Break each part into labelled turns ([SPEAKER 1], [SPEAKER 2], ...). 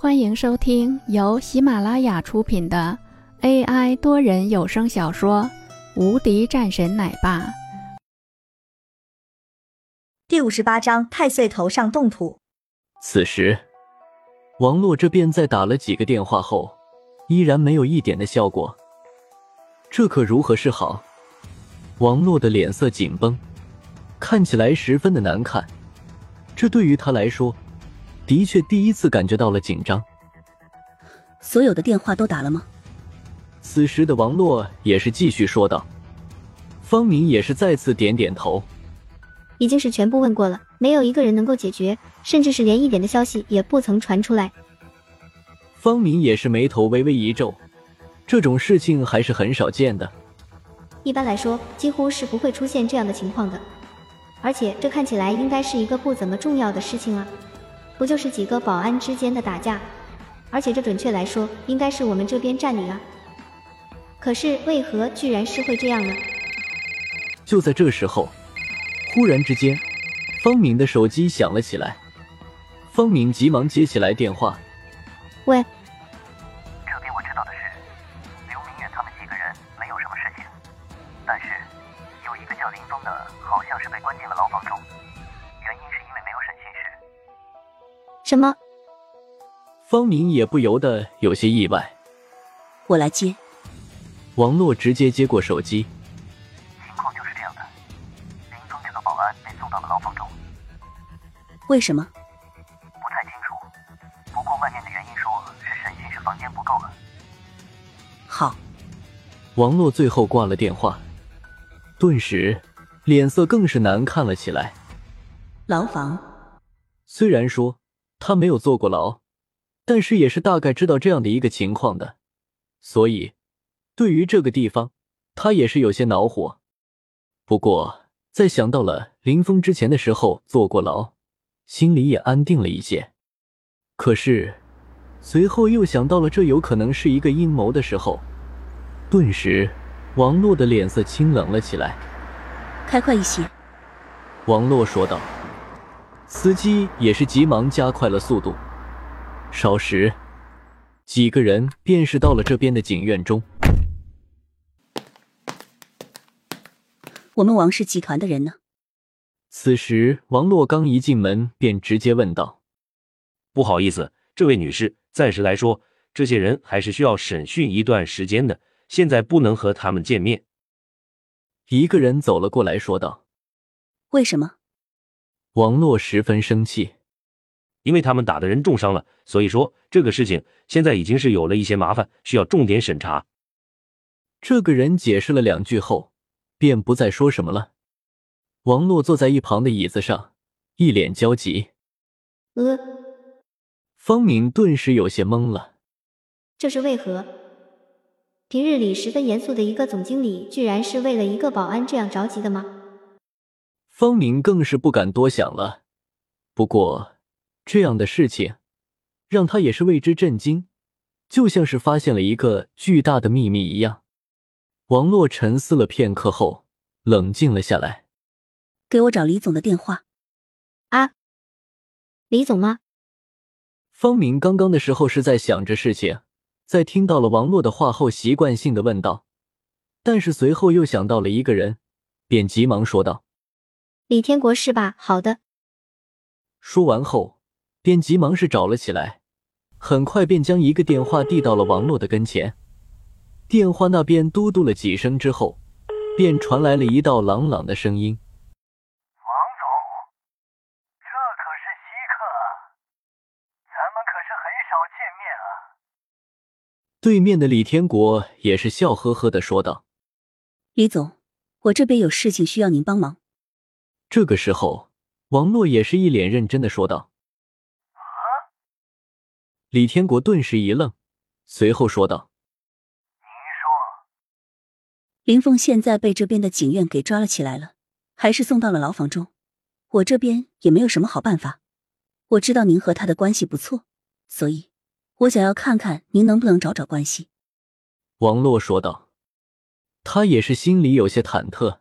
[SPEAKER 1] 欢迎收听由喜马拉雅出品的 AI 多人有声小说《无敌战神奶爸》
[SPEAKER 2] 第五十八章：太岁头上动土。
[SPEAKER 3] 此时，王洛这边在打了几个电话后，依然没有一点的效果。这可如何是好？王洛的脸色紧绷，看起来十分的难看。这对于他来说，的确第一次感觉到了紧张。
[SPEAKER 4] 所有的电话都打了吗？
[SPEAKER 3] 此时的王洛也是继续说道。方明也是再次点点头。
[SPEAKER 5] 已经是全部问过了，没有一个人能够解决，甚至是连一点的消息也不曾传出来。
[SPEAKER 3] 方明也是眉头微微一皱，这种事情还是很少见的。
[SPEAKER 5] 一般来说，几乎是不会出现这样的情况的。而且这看起来应该是一个不怎么重要的事情啊，不就是几个保安之间的打架？而且这准确来说，应该是我们这边占理啊。可是为何居然是会这样呢？
[SPEAKER 3] 就在这时候，忽然之间，方敏的手机响了起来。方敏急忙接起来电话：“
[SPEAKER 5] 喂。”
[SPEAKER 6] 这边我知道的是，刘明远他们几个人没有什么事情，但是有一个叫林峰的，好像是被关进了
[SPEAKER 5] 什么？
[SPEAKER 3] 方明也不由得有些意外。
[SPEAKER 4] 我来接。
[SPEAKER 3] 王洛直接接过手机。
[SPEAKER 6] 情况就是这样的，林峰这个保安被送到了牢房中。
[SPEAKER 4] 为什么？
[SPEAKER 6] 不太清楚，不过外面的原因说是审讯室房间不够了。
[SPEAKER 4] 好。
[SPEAKER 3] 王洛最后挂了电话，顿时脸色更是难看了起来。
[SPEAKER 4] 牢房。
[SPEAKER 3] 虽然说他没有坐过牢，但是也是大概知道这样的一个情况的，所以对于这个地方，他也是有些恼火。不过在想到了林峰之前的时候坐过牢，心里也安定了一些。可是随后又想到了这有可能是一个阴谋的时候。顿时，王洛的脸色清冷了起来。
[SPEAKER 4] 开快一些，
[SPEAKER 3] 王洛说道。司机也是急忙加快了速度。少时，几个人便是到了这边的景院中。
[SPEAKER 4] 我们王氏集团的人呢？
[SPEAKER 3] 此时，王洛刚一进门便直接问道：“
[SPEAKER 7] 不好意思，这位女士，暂时来说，这些人还是需要审讯一段时间的。”现在不能和他们见面。
[SPEAKER 3] 一个人走了过来，说道：“
[SPEAKER 4] 为什么？”
[SPEAKER 3] 王洛十分生气，
[SPEAKER 7] 因为他们打的人重伤了，所以说这个事情现在已经是有了一些麻烦，需要重点审查。
[SPEAKER 3] 这个人解释了两句后，便不再说什么了。王洛坐在一旁的椅子上，一脸焦急。
[SPEAKER 5] 呃，
[SPEAKER 3] 方敏顿时有些懵了，
[SPEAKER 5] 这是为何？平日里十分严肃的一个总经理，居然是为了一个保安这样着急的吗？
[SPEAKER 3] 方明更是不敢多想了。不过，这样的事情让他也是为之震惊，就像是发现了一个巨大的秘密一样。王洛沉思了片刻后，冷静了下来。
[SPEAKER 4] 给我找李总的电话。
[SPEAKER 5] 啊，李总吗？
[SPEAKER 3] 方明刚刚的时候是在想着事情。在听到了王洛的话后，习惯性的问道，但是随后又想到了一个人，便急忙说道：“
[SPEAKER 5] 李天国是吧？好的。”
[SPEAKER 3] 说完后，便急忙是找了起来，很快便将一个电话递到了王洛的跟前。电话那边嘟嘟了几声之后，便传来了一道朗朗的声音：“
[SPEAKER 6] 王总，这可是稀客，咱们可是很少见面啊。”
[SPEAKER 3] 对面的李天国也是笑呵呵的说道：“
[SPEAKER 4] 李总，我这边有事情需要您帮忙。”
[SPEAKER 3] 这个时候，王洛也是一脸认真的说道：“
[SPEAKER 6] 啊！”
[SPEAKER 3] 李天国顿时一愣，随后说道：“
[SPEAKER 6] 您说，
[SPEAKER 4] 林凤现在被这边的警院给抓了起来了，还是送到了牢房中。我这边也没有什么好办法。我知道您和他的关系不错，所以。”我想要看看您能不能找找关系。”
[SPEAKER 3] 王洛说道。他也是心里有些忐忑，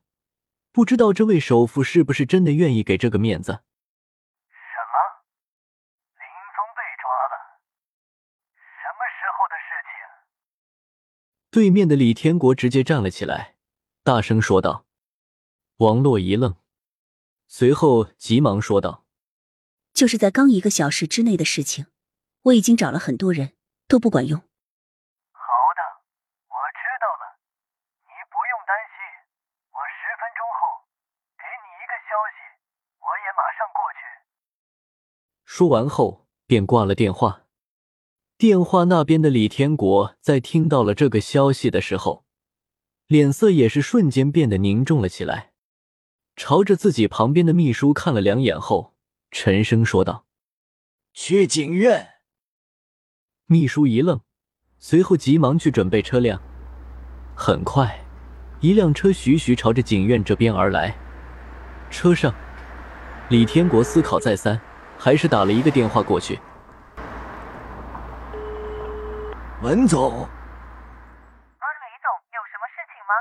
[SPEAKER 3] 不知道这位首富是不是真的愿意给这个面子。
[SPEAKER 6] 什么？林峰被抓了？什么时候的事情。
[SPEAKER 3] 对面的李天国直接站了起来，大声说道。王洛一愣，随后急忙说道：“
[SPEAKER 4] 就是在刚一个小时之内的事情，我已经找了很多人，都不管用。”
[SPEAKER 6] 好的，我知道了，你不用担心，我十分钟后给你一个消息，我也马上过去。
[SPEAKER 3] 说完后便挂了电话。电话那边的李天国在听到了这个消息的时候，脸色也是瞬间变得凝重了起来。朝着自己旁边的秘书看了两眼后，沉声说道：“
[SPEAKER 6] 去警院。”
[SPEAKER 3] 秘书一愣，随后急忙去准备车辆。很快，一辆车徐徐朝着警院这边而来。车上，李天国思考再三，还是打了一个电话过去：“
[SPEAKER 6] 文总，
[SPEAKER 8] 啊，李总，有什么事情吗？”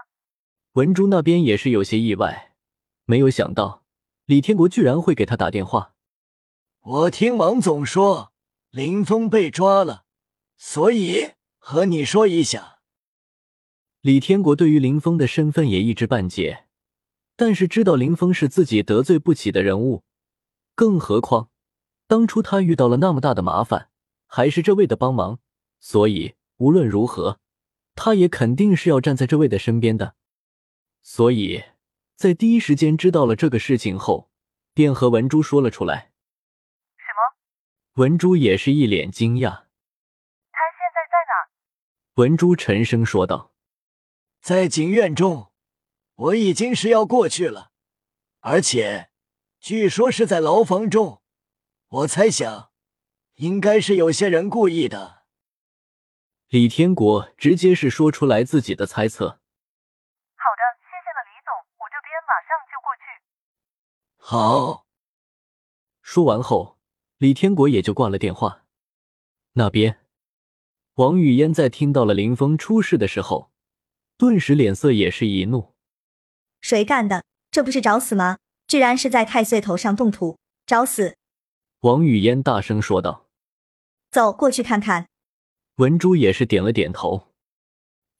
[SPEAKER 3] 文珠那边也是有些意外。没有想到李天国居然会给他打电话。
[SPEAKER 6] 我听王总说林峰被抓了，所以和你说一下。
[SPEAKER 3] 李天国对于林峰的身份也一知半解，但是知道林峰是自己得罪不起的人物，更何况当初他遇到了那么大的麻烦，还是这位的帮忙，所以无论如何，他也肯定是要站在这位的身边的，所以。在第一时间知道了这个事情后，便和文珠说了出来。
[SPEAKER 8] 什么？
[SPEAKER 3] 文珠也是一脸惊讶。
[SPEAKER 8] 他现在在哪？
[SPEAKER 3] 文珠沉声说道：“
[SPEAKER 6] 在景院中，我已经是要过去了，而且据说是在牢房中。我猜想，应该是有些人故意的。”
[SPEAKER 3] 李天国直接是说出来自己的猜测。
[SPEAKER 6] 好
[SPEAKER 3] 的，
[SPEAKER 8] 谢谢了，李总，我这边马上就过去。
[SPEAKER 6] 好。
[SPEAKER 3] 说完后，李天国也就挂了电话。那边，王语嫣在听到了林峰出事的时候，顿时脸色也是一怒：“
[SPEAKER 2] 谁干的？这不是找死吗？居然是在太岁头上动土，找死！”
[SPEAKER 3] 王语嫣大声说道：“
[SPEAKER 2] 走过去看看。”
[SPEAKER 3] 文珠也是点了点头。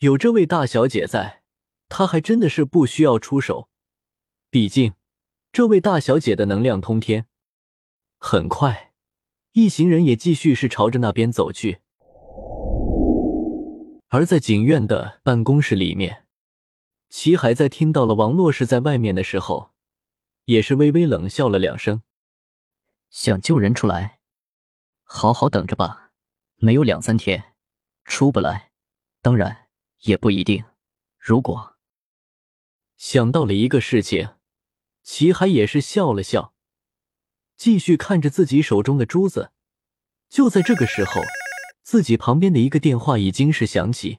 [SPEAKER 3] 有这位大小姐在，她还真的是不需要出手，毕竟。这位大小姐的能量通天，很快，一行人也继续是朝着那边走去。而在景院的办公室里面，齐海在听到了王洛是在外面的时候，也是微微冷笑了两声。
[SPEAKER 9] 想救人出来，好好等着吧，没有两三天出不来，当然也不一定。如果
[SPEAKER 3] 想到了一个事情。齐海也是笑了笑，继续看着自己手中的珠子。就在这个时候，自己旁边的一个电话已经是响起。